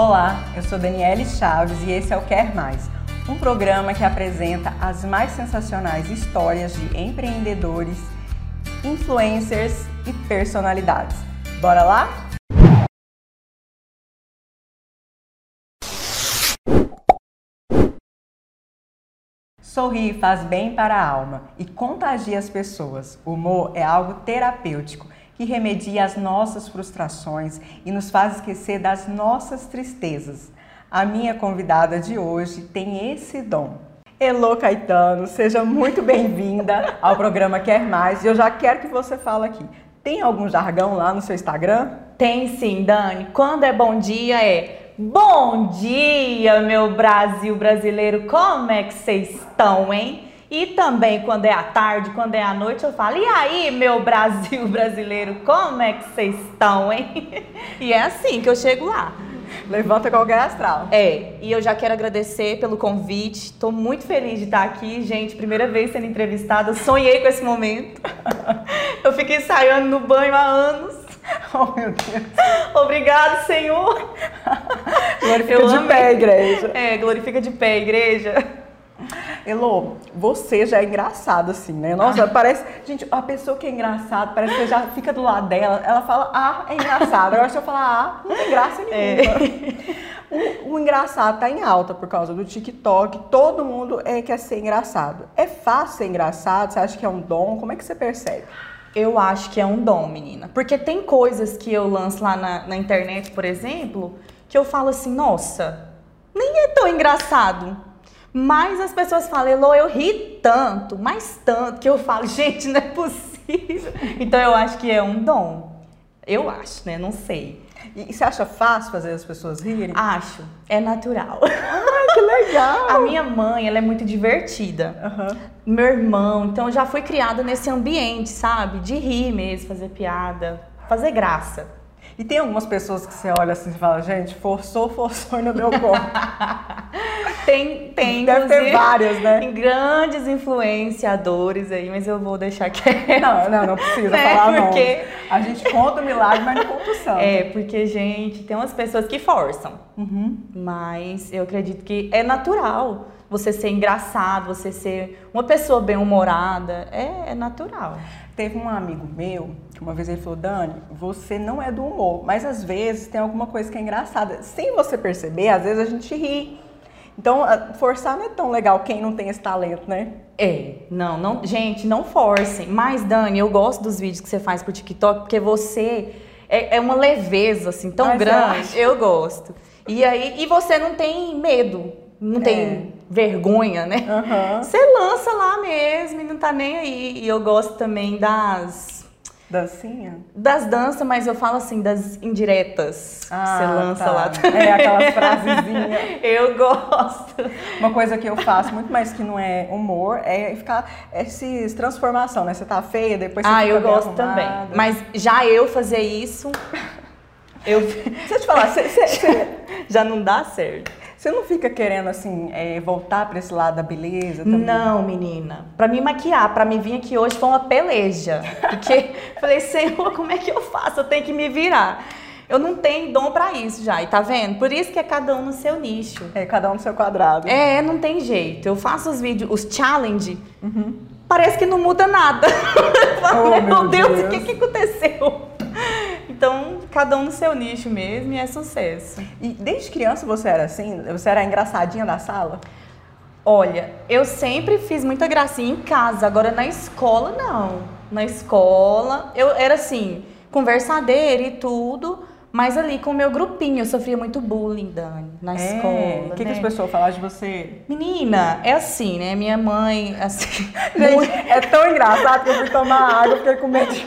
Olá, eu sou Daniele Chaves e esse é o Quer Mais, um programa que apresenta as mais sensacionais histórias de empreendedores, influencers e personalidades. Bora lá? Sorrir faz bem para a alma e contagia as pessoas. O humor é algo terapêutico que remedia as nossas frustrações e nos faz esquecer das nossas tristezas. A minha convidada de hoje tem esse dom. Elô Caetano, seja muito bem-vinda ao programa Quer Mais. E eu já quero que você fale aqui. Tem algum jargão lá no seu Instagram? Tem sim, Dani. Quando é bom dia é Bom dia, meu Brasil brasileiro. Como é que vocês estão, hein? E também quando é à tarde, quando é à noite, eu falo: "E aí, meu Brasil brasileiro, como é que vocês estão, hein?" E é assim que eu chego lá. Levanta qualquer astral. É, e eu já quero agradecer pelo convite. Estou muito feliz de estar aqui, gente. Primeira vez sendo entrevistada. Sonhei com esse momento. Eu fiquei ensaiando no banho há anos. Oh, meu Deus. Obrigado, Senhor. Glorifica Eu de amei. pé, igreja. É, glorifica de pé, igreja. Elô, você já é engraçado assim, né? Nossa, parece. Gente, a pessoa que é engraçada, parece que você já fica do lado dela, ela fala, ah, é engraçado. Agora se eu falar, ah, não tem graça nenhuma. O, o engraçado tá em alta por causa do TikTok. Todo mundo é, quer ser engraçado. É fácil ser engraçado? Você acha que é um dom? Como é que você percebe? Eu acho que é um dom, menina. Porque tem coisas que eu lanço lá na, na internet, por exemplo, que eu falo assim, nossa, nem é tão engraçado. Mas as pessoas falam, Elô, eu ri tanto, mas tanto, que eu falo, gente, não é possível. Então eu acho que é um dom. Eu acho, né? Não sei. E, você acha fácil fazer as pessoas rirem? Acho, é natural. Ai, que legal! A minha mãe, ela é muito divertida. Aham. Meu irmão, então eu já fui criada nesse ambiente, sabe? De rir mesmo, fazer piada, fazer graça. E tem algumas pessoas que você olha assim e fala, gente, forçou, forçou e não deu conta. Tem, tem, Deve ter várias, né? Grandes influenciadores aí, mas eu vou deixar quieto. Não, não, não precisa Né, falar porque- nomes. A gente conta o milagre, mas não conta o santo. É, porque, gente, tem umas pessoas que forçam. Uhum. Mas eu acredito que é natural você ser engraçado, você ser uma pessoa bem-humorada. É, é natural. Teve um amigo meu que uma vez ele falou, Dani, você não é do humor, mas às vezes tem alguma coisa que é engraçada. Sem você perceber, às vezes a gente ri. Então, forçar não é tão legal quem não tem esse talento, né? É, não, não, gente, não forcem. Mas, Dani, eu gosto dos vídeos que você faz pro TikTok, porque você é, é uma leveza, assim, tão Ai, você grande. acha? Eu gosto. E aí, e você não tem medo, não tem vergonha, né? Aham. Você lança lá mesmo e não tá nem aí. E eu gosto também das. Dancinha? Das danças, mas eu falo assim, das indiretas. que você lança tá. lá. É, aquelas frasezinhas. Eu gosto. Uma coisa que eu faço muito mais que não é humor é ficar esses transformação, né? Você tá feia, depois você Ah, eu gosto também. arrumada. Mas já eu fazer isso, eu Deixa eu te falar, você- você- já não dá certo. Você não fica querendo, assim, é, voltar pra esse lado da beleza também? Não, menina. Pra me maquiar, pra me vir aqui hoje foi uma peleja. Porque falei, Senhor, como é que eu faço? Eu tenho que me virar. Eu não tenho dom pra isso já, e tá vendo? Por isso que é cada um no seu nicho. É, cada um no seu quadrado. É, não tem jeito. Eu faço os vídeos, os challenge, parece que não muda nada. Oh, meu, meu Deus, Deus. o que, que aconteceu? Então, cada um no seu nicho mesmo e é sucesso. E desde criança você era assim? Você era a engraçadinha da sala? Olha, eu sempre fiz muita gracinha em casa, agora na escola não. Na escola, eu era assim, conversadeira e tudo, mas ali com o meu grupinho, eu sofria muito bullying, Dani, na escola. É. O que, que né? as pessoas falavam de você? Menina, é assim, né? Minha mãe, assim. Gente, é tão engraçado que eu fui tomar água, fiquei com medo de.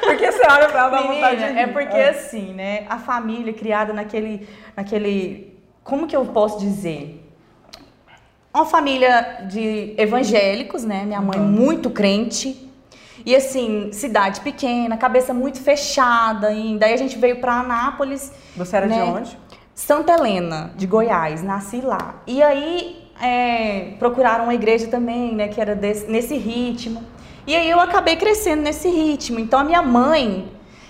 Porque você olha pra ela, vontade de Menina, rir. é porque assim, né? A família criada naquele, naquele, como que eu posso dizer? Uma família de evangélicos, né? Minha mãe muito crente. E assim, cidade pequena, cabeça muito fechada ainda. Aí a gente veio pra Anápolis. Você era de né? onde? Santa Helena, de Goiás, nasci lá. E aí é, procuraram uma igreja também, né, que era desse- nesse ritmo. E aí eu acabei crescendo nesse ritmo. Então a minha mãe,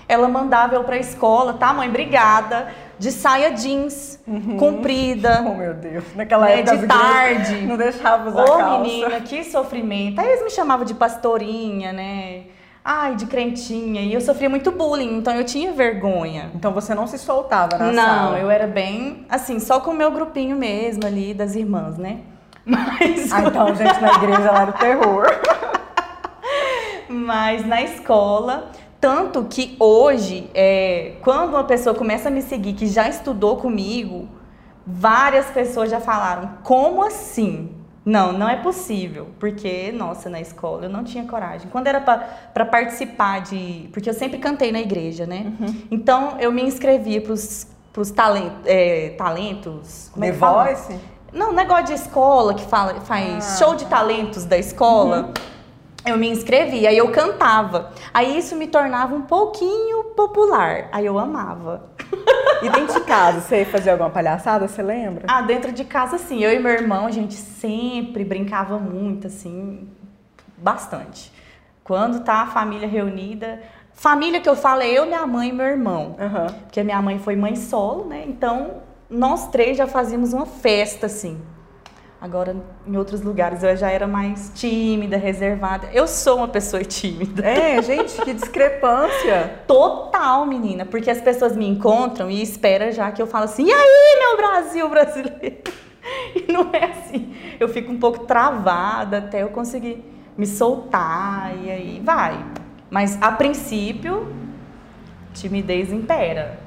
ela mandava eu pra escola, tá mãe, obrigada. De saia jeans, comprida. Oh, meu Deus. Naquela Né, época de tarde. Não deixava usar Ô, calça. menina, que sofrimento. Aí eles me chamavam de pastorinha, né? Ai, de crentinha. E eu sofria muito bullying, então eu tinha vergonha. Então você não se soltava na Não, sala. eu era bem, assim, só com o meu grupinho mesmo ali, das irmãs, né? Mas, Ah, então, gente, na igreja ela era o terror. mas na escola, tanto que hoje, é, quando uma pessoa começa a me seguir, que já estudou comigo, várias pessoas já falaram, como assim? Não, não é possível, porque, nossa, na escola eu não tinha coragem. Quando era para participar de. Porque eu sempre cantei na igreja, né? Então eu me inscrevia para os talentos. É, talentos como é The que fala? Voice? Não, negócio de escola que fala, faz Ah, show de talentos da escola. Eu me inscrevi, aí eu cantava. Aí isso me tornava um pouquinho popular. Aí eu amava. E dentro de casa, você fazia alguma palhaçada, você lembra? Ah, dentro de casa, sim. Eu e meu irmão, a gente sempre brincava muito, assim, bastante. Quando tá a família reunida. Família que eu falo é eu, minha mãe e meu irmão. Aham. Porque minha mãe foi mãe solo, né? Então, nós três já fazíamos uma festa, assim. Agora, em outros lugares, eu já era mais tímida, reservada. Eu sou uma pessoa tímida. É, gente, que discrepância. Total, menina. Porque as pessoas me encontram e esperam já que eu falo assim, e aí, meu Brasil brasileiro? E não é assim. Eu fico um pouco travada até eu conseguir me soltar e aí vai. Mas, a princípio, timidez impera.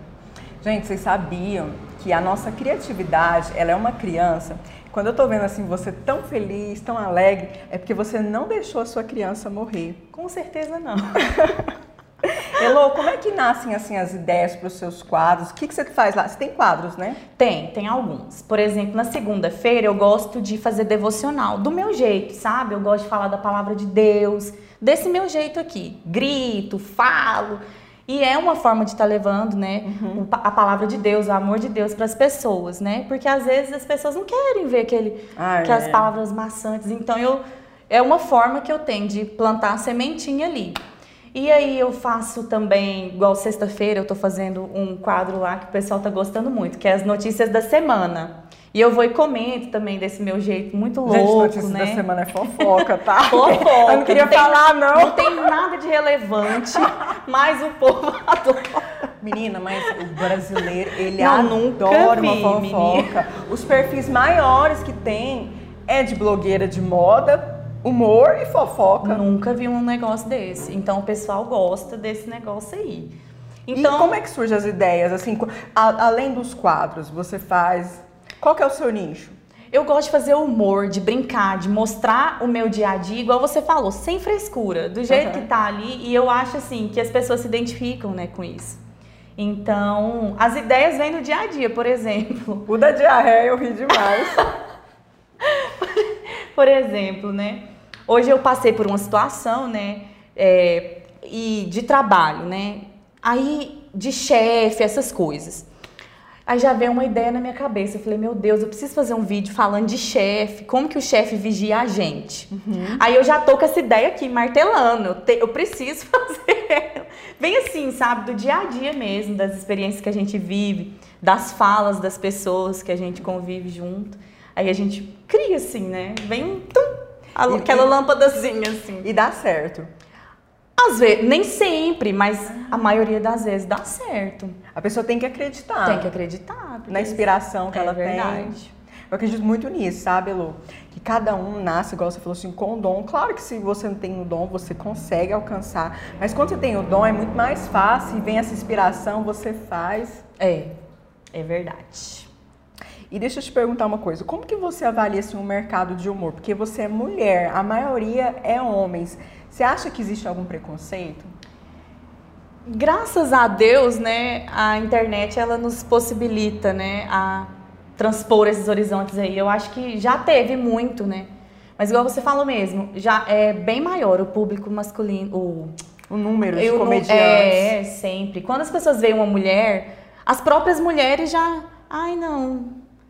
Gente, vocês sabiam que a nossa criatividade, ela é uma criança. Quando eu tô vendo assim você tão feliz, tão alegre, é porque você não deixou a sua criança morrer. Com certeza não. Elô, como é que nascem assim as ideias para os seus quadros? O que, que você faz lá? Você tem quadros, né? Tem, tem alguns. Por exemplo, na segunda-feira eu gosto de fazer devocional, do meu jeito, sabe? Eu gosto de falar da palavra de Deus, desse meu jeito aqui. Grito, falo. E é uma forma de estar levando, né, pa- a palavra de Deus, o amor de Deus para as pessoas, né? Porque às vezes as pessoas não querem ver aquele, Ah, aquelas é. palavras maçantes. Então eu é uma forma que eu tenho de plantar a sementinha ali. E aí eu faço também, igual sexta-feira, eu tô fazendo um quadro lá que o pessoal tá gostando muito, que é as notícias da semana. E eu vou e comento também desse meu jeito muito Gente, louco, notícias né? da semana é fofoca, tá? Fofoca. Eu não queria tem- falar, não. Não tem nada de relevante, mas o povo adora. Menina, mas o brasileiro, ele Não, adora vi, uma fofoca. Os perfis maiores que tem é de blogueira de moda, humor e fofoca. Nunca vi um negócio desse. Então o pessoal gosta desse negócio aí. Então, e como é que surgem as ideias? Assim, a- além dos quadros, você faz. Qual que é o seu nicho? Eu gosto de fazer humor, de brincar, de mostrar o meu dia a dia, igual você falou, sem frescura, do jeito Uhum. que tá ali. E eu acho assim que as pessoas se identificam, né, com isso. Então, as ideias vêm no dia a dia, por exemplo. O da diarreia eu ri demais. Por exemplo, né? Hoje eu passei por uma situação, né? é, e de trabalho, né? Aí, de chefe, essas coisas. Aí já veio uma ideia na minha cabeça. Eu falei, meu Deus, eu preciso fazer um vídeo falando de chefe, como que o chefe vigia a gente. Aí eu já tô com essa ideia aqui, martelando. Eu, te- eu preciso fazer. Bem assim, sabe? Do dia a dia mesmo, das experiências que a gente vive, das falas das pessoas que a gente convive junto. Aí a gente cria assim, né? Vem um tum, aquela e- lâmpadazinha assim. E dá certo. Às vezes, nem sempre, mas a maioria das vezes dá certo. A pessoa tem que acreditar Tem que acreditar. na inspiração que é ela tem. verdade. Eu acredito muito nisso, sabe, Lu? Que cada um nasce, igual você falou assim, com o dom. Claro que se você não tem o dom, você consegue alcançar. Mas quando você tem o dom, é muito mais fácil. E vem essa inspiração, você faz. É, é verdade. E deixa eu te perguntar uma coisa. Como que você avalia assim, o mercado de humor? Porque você é mulher, a maioria é homens. Você acha que existe algum preconceito? Graças a Deus, né, a internet ela nos possibilita, né, a transpor esses horizontes aí. Eu acho que já teve muito, né? Mas igual você falou mesmo, já é bem maior o público masculino, o O número de comediantes. É, sempre. Quando as pessoas veem uma mulher, as próprias mulheres já, ai não,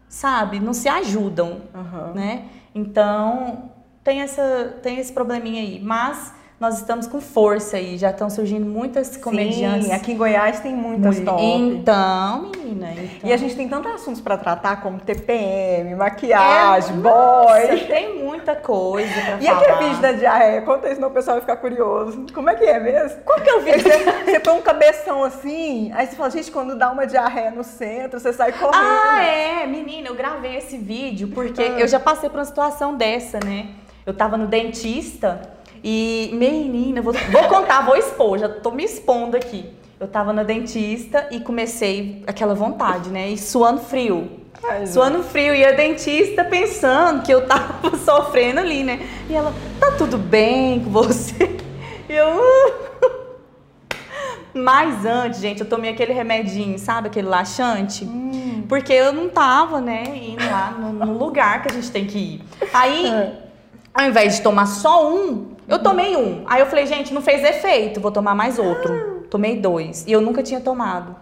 sabe, não se ajudam, Aham. né? Então, tem essa tem esse probleminha aí, mas nós estamos com força aí, já estão surgindo muitas comediantes. Sim, aqui em Goiás tem muitas top. Então, menina. Então... E a gente tem tantos assuntos para tratar, como TPM, maquiagem, é, boy. Nossa, tem muita coisa pra e falar. E aquele vídeo da diarreia? Conta isso, senão o pessoal vai ficar curioso. Como é que é mesmo? Qual que é o vídeo? Você, você põe um cabeção assim, aí você fala, gente, quando dá uma diarreia no centro, você sai correndo. Ah, é, menina, eu gravei esse vídeo porque ah. eu já passei por uma situação dessa, né? Eu tava no dentista e, menina, vou, vou contar, vou expor, já tô me expondo aqui. Eu tava na dentista e comecei aquela vontade, né? E suando frio. Ai, suando frio. E a dentista pensando que eu tava sofrendo ali, né? E ela, tá tudo bem com você? E eu. Mas antes, gente, eu tomei aquele remedinho, sabe? Aquele laxante. Hum. Porque eu não tava, né, indo lá no, no, lugar que a gente tem que ir. Aí, é. Ao invés de tomar só um, eu tomei um. Aí eu falei, gente, não fez efeito, vou tomar mais outro. Tomei dois. E eu nunca tinha tomado.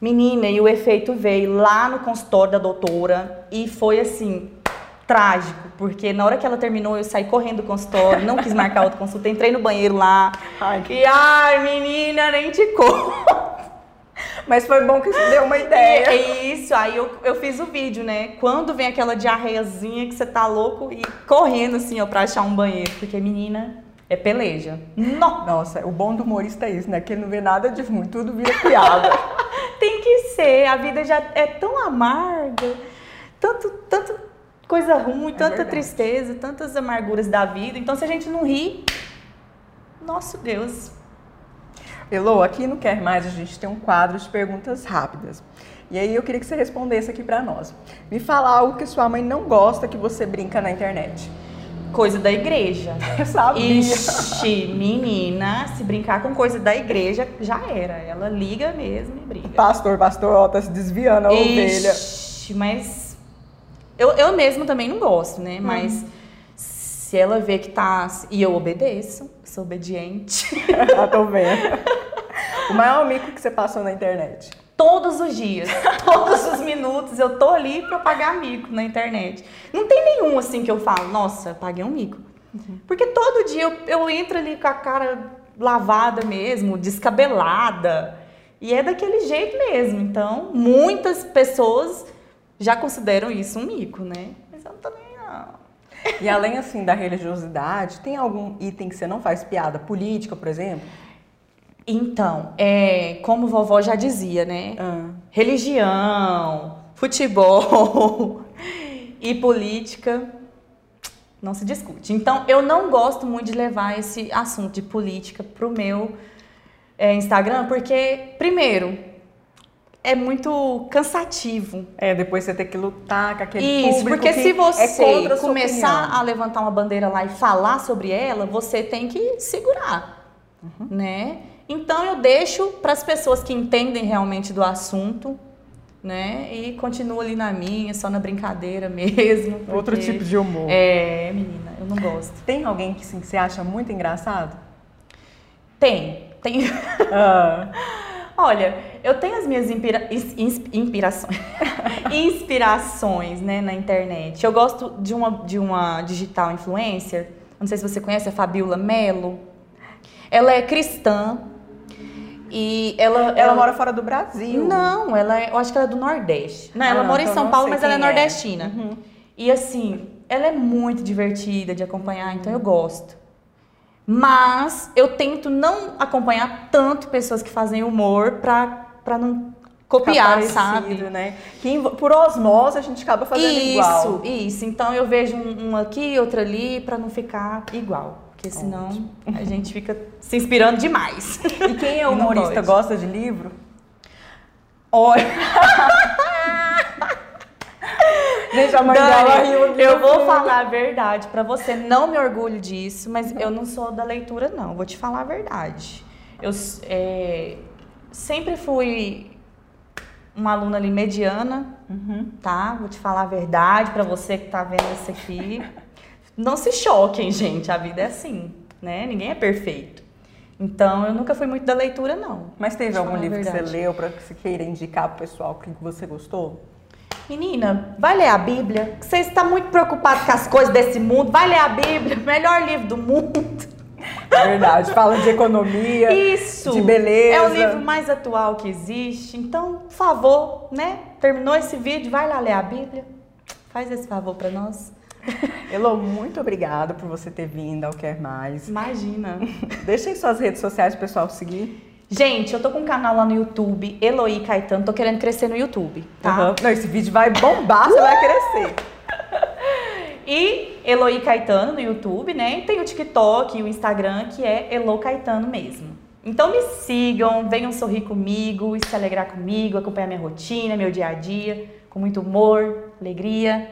Menina, e o efeito veio lá no consultório da doutora e foi assim, trágico, porque na hora que ela terminou, eu saí correndo do consultório, não quis marcar outra consulta, entrei no banheiro lá. Ai, e ai, menina, nem te conto. Mas foi bom que isso deu uma ideia. É isso, aí eu, eu fiz o vídeo, né? Quando vem aquela diarreiazinha que você tá louco e correndo assim, ó, pra achar um banheiro. Porque, menina, é peleja. Nossa, o bom do humorista é isso, né? Que ele não vê nada de ruim, tudo vira piada. Tem que ser, a vida já é tão amarga, tanto, tanto coisa ruim, é tanta verdade. tristeza, tantas amarguras da vida. Então, se a gente não ri, nosso Deus, Elô, aqui no Quer Mais a gente tem um quadro de perguntas rápidas. E aí eu queria que você respondesse aqui para nós. Me fala algo que sua mãe não gosta que você brinca na internet. Coisa da igreja. Eu sabia. Ixi, menina, se brincar com coisa da igreja, já era. Ela liga mesmo e briga. Pastor, pastor, ó, tá se desviando a Ixi, ovelha. Ixi, mas eu, eu mesmo também não gosto, né? Hum. Mas se ela vê que tá. E eu obedeço, sou obediente. ah, tô vendo. O maior mico que você passou na internet? Todos os dias, todos os minutos eu tô ali pra pagar mico na internet. Não tem nenhum assim que eu falo, nossa, paguei um mico. Uhum. Porque todo dia eu, eu entro ali com a cara lavada mesmo, descabelada. E é daquele jeito mesmo. Então, muitas pessoas já consideram isso um mico, né? Mas eu não tô nem não. E além assim da religiosidade, tem algum item que você não faz piada? Política, por exemplo? Então, é, como vovó já dizia, né? Ah. Religião, futebol e política não se discute. Então, eu não gosto muito de levar esse assunto de política pro meu é, Instagram, porque, primeiro, é muito cansativo. É, depois você ter que lutar com aquele Isso, público porque se é você é começar a levantar uma bandeira lá e falar sobre ela, você tem que segurar, uhum. né? Então eu deixo para as pessoas que entendem realmente do assunto, né? E continuo ali na minha, só na brincadeira mesmo. Porque, Outro tipo de humor. É, menina, eu não gosto. Tem alguém que, sim, que você acha muito engraçado? Tem, tem. Ah. Olha, eu tenho as minhas inspira... inspirações, inspirações, né, na internet. Eu gosto de uma, de uma digital influencer, não sei se você conhece, a Fabiola Melo. Ela é cristã e ela, ela... Mora fora do Brasil. Não, ela é, eu acho que ela é do Nordeste. Não, ela ah, mora então em São Paulo, mas ela é, é. nordestina. Uhum. E assim, ela é muito divertida de acompanhar, então eu gosto. Mas eu tento não acompanhar tanto pessoas que fazem humor pra, pra não copiar, sabe? Né? Que por osmose a gente acaba fazendo isso, igual. Isso, isso. Então eu vejo um, um aqui, outro ali, pra não ficar igual. Porque senão Ótimo. a gente fica se inspirando demais. E quem é humorista gosta de livro? Olha. Gente, a mãe Dani, riu Eu vou falar a verdade para você. Não me orgulho disso, mas eu não sou da leitura, não. Vou te falar a verdade. Eu é, sempre fui uma aluna ali mediana, uhum. tá? Vou te falar a verdade para você que tá vendo isso aqui. Não se choquem, gente. A vida é assim, né? Ninguém é perfeito. Então, eu nunca fui muito da leitura, não. Mas teve algum livro que você leu para que você queira indicar pro pessoal que você gostou? Menina, vai ler a Bíblia. Você está muito preocupado com as coisas desse mundo. Vai ler a Bíblia, melhor livro do mundo. Verdade, fala de economia, Isso! de beleza. É o livro mais atual que existe. Então, por favor, né? Terminou esse vídeo, vai lá ler a Bíblia. Faz esse favor para nós. Elo, muito obrigada por você ter vindo ao Quer Mais. Imagina. Deixa aí suas redes sociais pessoal seguir. Gente, eu tô com um canal lá no YouTube, Eloy Caetano, tô querendo crescer no YouTube, tá? Uhum. Não, esse vídeo vai bombar, você vai crescer. E Eloy Caetano no YouTube, né? E tem o TikTok e o Instagram, que é Elo Caetano mesmo. Então me sigam, venham sorrir comigo, se alegrar comigo, acompanhar minha rotina, meu dia a dia, com muito humor, alegria.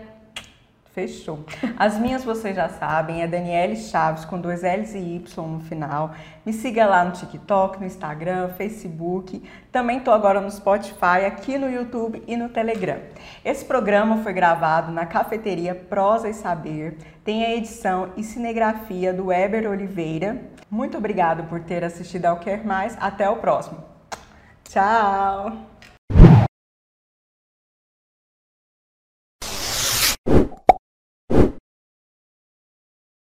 Fechou. As minhas vocês já sabem, é Daniele Chaves com dois L's e Y no final. Me siga lá no TikTok, no Instagram, Facebook. Também tô agora no Spotify, aqui no YouTube e no Telegram. Esse programa foi gravado na cafeteria Prosa e Saber. Tem a edição e cinegrafia do Weber Oliveira. Muito obrigado por ter assistido ao Quer Mais. Até o próximo. Tchau!